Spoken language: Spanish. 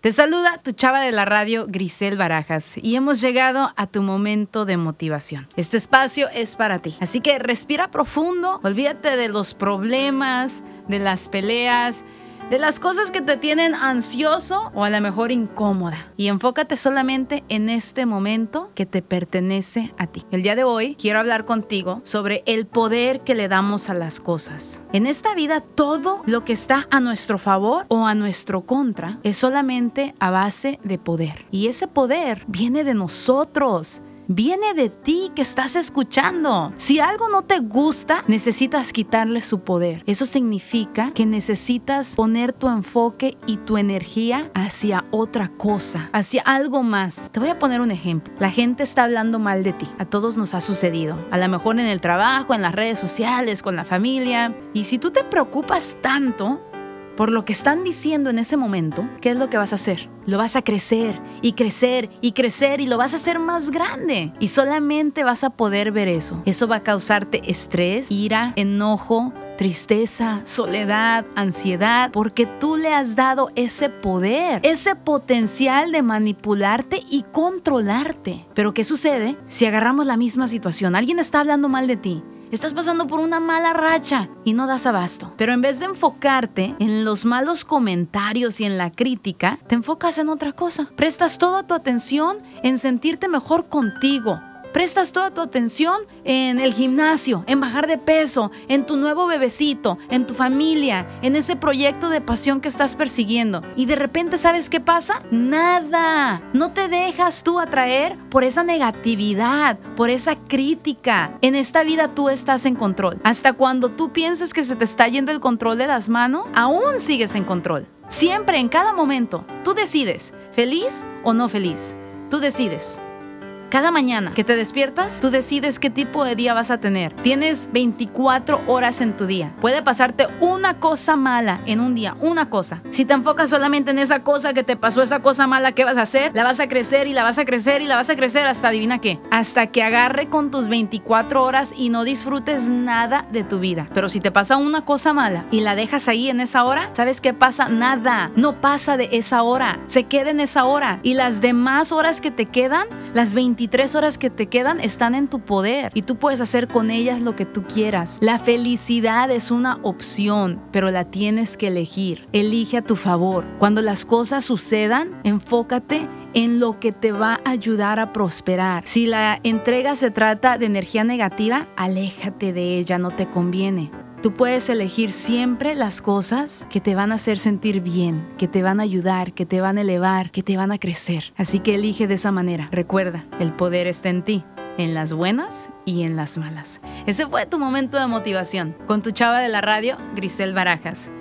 Te saluda tu chava de la radio Grisel Barajas y hemos llegado a tu momento de motivación. Este espacio es para ti, así que respira profundo, olvídate de los problemas, de las peleas, de las cosas que te tienen ansioso o a lo mejor incómoda. Y enfócate solamente en este momento que te pertenece a ti. El día de hoy quiero hablar contigo sobre el poder que le damos a las cosas. En esta vida todo lo que está a nuestro favor o a nuestro contra es solamente a base de poder. Y ese poder viene de nosotros viene de ti que estás escuchando. Si algo no te gusta, necesitas quitarle su poder. Eso significa que necesitas poner tu enfoque y tu energía hacia otra cosa, hacia algo más. Te voy a poner un ejemplo. La gente está hablando mal de ti. A todos nos ha sucedido. A lo mejor en el trabajo, en las redes sociales, con la familia. Y si tú te preocupas tanto, por lo que están diciendo en ese momento, ¿qué es lo que vas a hacer? Lo vas a crecer y crecer y crecer y lo vas a hacer más grande. Y solamente vas a poder ver eso. Eso va a causarte estrés, ira, enojo, tristeza, soledad, ansiedad, porque tú le has dado ese poder, ese potencial de manipularte y controlarte. Pero ¿qué sucede si agarramos la misma situación? Alguien está hablando mal de ti Estás pasando por una mala racha y no das abasto. Pero en vez de enfocarte en los malos comentarios y en la crítica, te enfocas en otra cosa. Prestas toda tu atención en sentirte mejor contigo, prestas toda tu atención en el gimnasio, en bajar de peso, en tu nuevo bebecito, en tu familia, en ese proyecto de pasión que estás persiguiendo. Y de repente, ¿sabes qué pasa? Nada. No te dejas tú atraer por esa negatividad, por esa crítica. En esta vida tú estás en control. Hasta cuando tú pienses que se te está yendo el control de las manos, aún sigues en control. Siempre, en cada momento, tú decides, feliz o no feliz. Tú decides. Cada mañana que te despiertas, tú decides qué tipo de día vas a tener. Tienes 24 horas en tu día. Puede pasarte una cosa mala en un día, una cosa. Si te enfocas solamente en esa cosa que te pasó, esa cosa mala, ¿qué vas a hacer? La vas a crecer y la vas a crecer y la vas a crecer hasta adivina qué. Hasta que agarre con tus 24 horas y no disfrutes nada de tu vida. Pero si te pasa una cosa mala y la dejas ahí en esa hora, ¿sabes qué pasa? Nada. No pasa de esa hora. Se queda en esa hora. Y las demás horas que te quedan, las 24 23 horas que te quedan están en tu poder y tú puedes hacer con ellas lo que tú quieras. La felicidad es una opción, pero la tienes que elegir. Elige a tu favor. Cuando las cosas sucedan, enfócate en lo que te va a ayudar a prosperar. Si la entrega se trata de energía negativa, aléjate de ella, no te conviene. Tú puedes elegir siempre las cosas que te van a hacer sentir bien, que te van a ayudar, que te van a elevar, que te van a crecer. Así que elige de esa manera. Recuerda, el poder está en ti, en las buenas y en las malas. Ese fue tu momento de motivación con tu chava de la radio, Grisel Barajas.